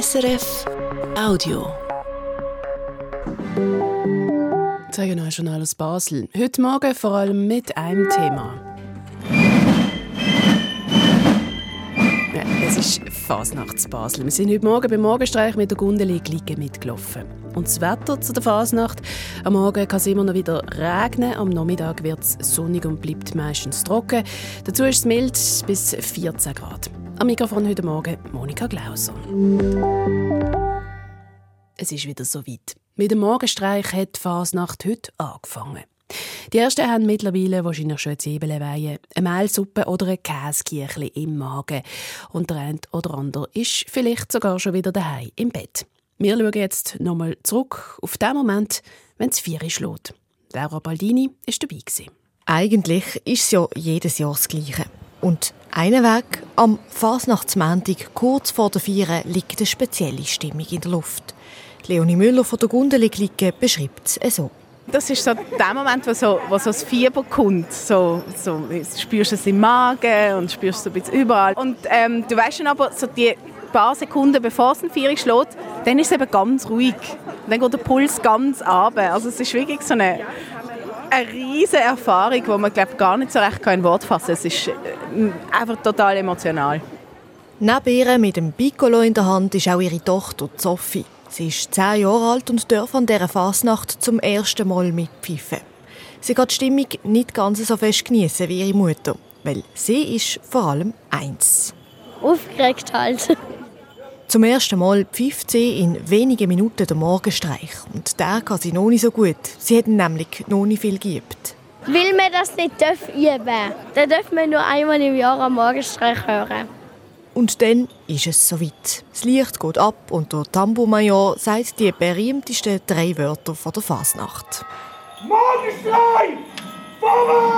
SRF Audio. Euch schon alles Basel. Heute Morgen vor allem mit einem Thema. Es ist Fasnachts Basel. Wir sind heute Morgen beim Morgenstreich mit der Gundeli Glicke mitgelaufen. Und das Wetter zu der Fasnacht. Am Morgen kann es immer noch wieder regnen, am Nachmittag wird es sonnig und bleibt meistens trocken. Dazu ist es mild bis 14 Grad. Am Mikrofon heute Morgen Monika Glauser. Es ist wieder soweit. Mit dem Morgenstreich hat die Fasnacht heute angefangen. Die ersten haben mittlerweile wahrscheinlich schon Zwiebeln weihen, eine Mehlsuppe oder ein Käsekirchli im Magen. Und der eine oder andere ist vielleicht sogar schon wieder daheim im Bett. Wir schauen jetzt nochmal zurück auf den Moment, wenn es vier schlägt. Laura Baldini war dabei. Eigentlich ist es ja jedes Jahr das Gleiche. Und einen Weg, am Fasnachtsmäntig, kurz vor der Vieren, liegt eine spezielle Stimmung in der Luft. Leonie Müller von der Gundeli-Clique beschreibt es so. Das ist so der Moment, wo so, wo so das Fieber kommt. So, so, spürst es im Magen und spürst es ein bisschen überall. Und ähm, du weißt schon aber, so die paar Sekunden bevor es ein Vier schlägt, dann ist es eben ganz ruhig. Dann geht der Puls ganz runter. Also es ist wirklich so eine eine riesige Erfahrung, die man glaub, gar nicht so recht in Wort fassen kann. Es ist äh, einfach total emotional. Neben ihr mit dem Piccolo in der Hand ist auch ihre Tochter Sophie. Sie ist zehn Jahre alt und darf an dieser Fasnacht zum ersten Mal mitpfeifen. Sie kann die Stimmung nicht ganz so fest genießen wie ihre Mutter, weil sie ist vor allem eins. Aufgeregt halt. Zum ersten Mal pfeift sie in wenigen Minuten den Morgenstreich. Und der kann sie noch nicht so gut. Sie hat nämlich noch nicht viel geübt. Weil man das nicht üben darf. Dann darf man nur einmal im Jahr am Morgenstreich hören. Und dann ist es soweit. Das Licht geht ab und der Tambourmajor sagt die berühmtesten drei Wörter von der Fasnacht. Morgenstreich! Vorwärts!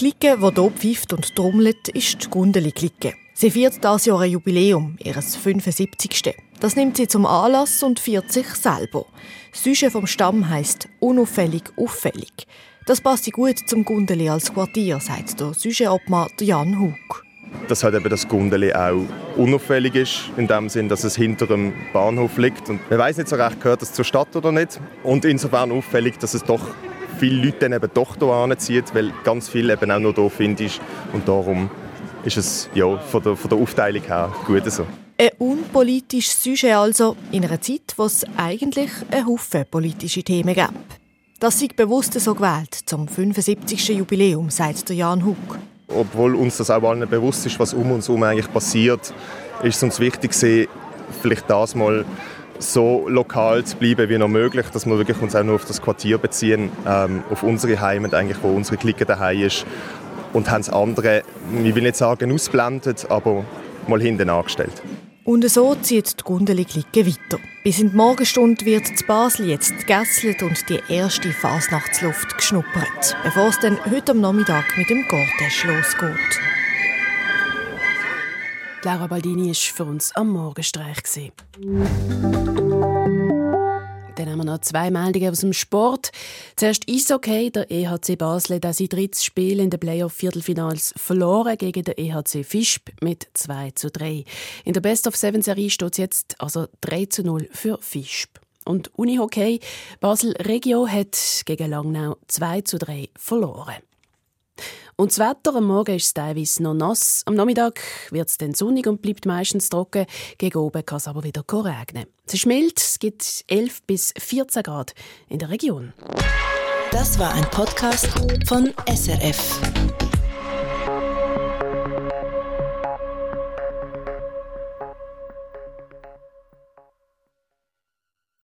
Clique, die hier pfeift und trommelt, ist die Gundeli-Clique. Sie feiert dieses Jahr ein Jubiläum, ihres 75. Das nimmt sie zum Anlass und feiert sich selber. Das Sujet vom Stamm heisst «Unauffällig, auffällig». Das passt gut zum Gundeli als Quartier, sagt der Sujet-Obmann Jan Hug. Dass halt eben das Gundeli auch unauffällig ist, in dem Sinn, dass es hinter dem Bahnhof liegt. Und man weiß nicht so recht, gehört es zur Stadt oder nicht. Und insofern auffällig, dass es doch viele Leute dann eben doch hier anziehen, weil ganz viel eben auch noch hier findest. Und darum ist es ja, von, der, von der Aufteilung her gut so. Ein unpolitisches Sujet also in einer Zeit, wo es eigentlich einen Haufen politische Themen gibt. Das ist bewusst so gewählt zum 75. Jubiläum, sagt der Jan Hug. Obwohl uns das auch allen bewusst ist, was um uns herum eigentlich passiert, ist es uns wichtig, vielleicht das mal so lokal zu bleiben wie noch möglich, dass wir wirklich uns auch nur auf das Quartier beziehen, ähm, auf unsere Heimat eigentlich, wo unsere Clique daheim ist und haben das andere, ich will nicht sagen ausblendet, aber mal hinten angestellt. Und so zieht die Gundeli-Clique weiter. Bis in die Morgenstunde wird zu Basel jetzt gegesselt und die erste Fasnachtsluft geschnuppert, bevor es dann heute am Nachmittag mit dem Gortesch losgeht. Laura Baldini war für uns am Morgenstreich. Dann haben wir noch zwei Meldungen aus dem Sport. Zuerst Eishockey. Der EHC Basel hat sein drittes Spiel in den Playoff-Viertelfinals verloren gegen den EHC Fischb mit 2 zu 3. In der Best-of-Seven-Serie steht es jetzt also 3 zu 0 für Fischb. Und Unihockey Basel Regio hat gegen Langnau 2 zu 3 verloren. Und das Wetter am Morgen ist teilweise noch nass. Am Nachmittag wird es dann sonnig und bleibt meistens trocken. Gegen oben kann es aber wieder regnen. Es ist mild, es gibt 11 bis 14 Grad in der Region. Das war ein Podcast von SRF.